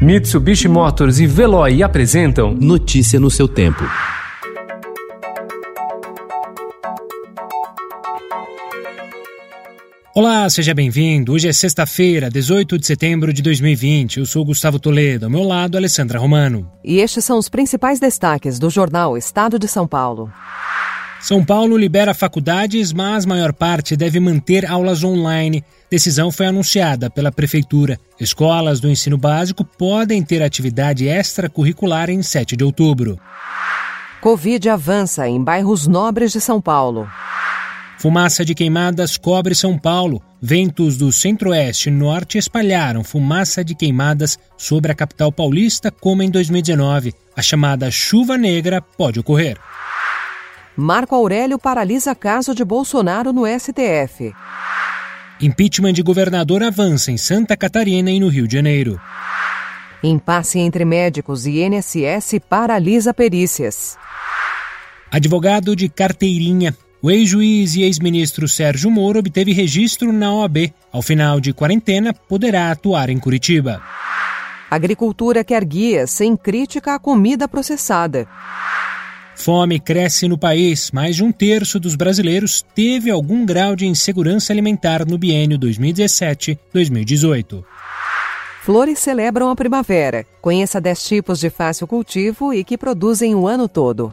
Mitsubishi Motors e Veloy apresentam Notícia no seu tempo. Olá, seja bem-vindo. Hoje é sexta-feira, 18 de setembro de 2020. Eu sou Gustavo Toledo, ao meu lado, Alessandra Romano. E estes são os principais destaques do jornal Estado de São Paulo. São Paulo libera faculdades, mas maior parte deve manter aulas online. Decisão foi anunciada pela Prefeitura. Escolas do ensino básico podem ter atividade extracurricular em 7 de outubro. Covid avança em bairros nobres de São Paulo. Fumaça de queimadas cobre São Paulo. Ventos do centro-oeste e norte espalharam fumaça de queimadas sobre a capital paulista, como em 2019. A chamada chuva negra pode ocorrer. Marco Aurélio paralisa caso de Bolsonaro no STF. Impeachment de governador avança em Santa Catarina e no Rio de Janeiro. Impasse entre médicos e INSS paralisa perícias. Advogado de carteirinha. O ex-juiz e ex-ministro Sérgio Moro obteve registro na OAB. Ao final de quarentena, poderá atuar em Curitiba. Agricultura quer guias sem crítica à comida processada. Fome cresce no país. Mais de um terço dos brasileiros teve algum grau de insegurança alimentar no biênio 2017-2018. Flores celebram a primavera. Conheça 10 tipos de fácil cultivo e que produzem o ano todo.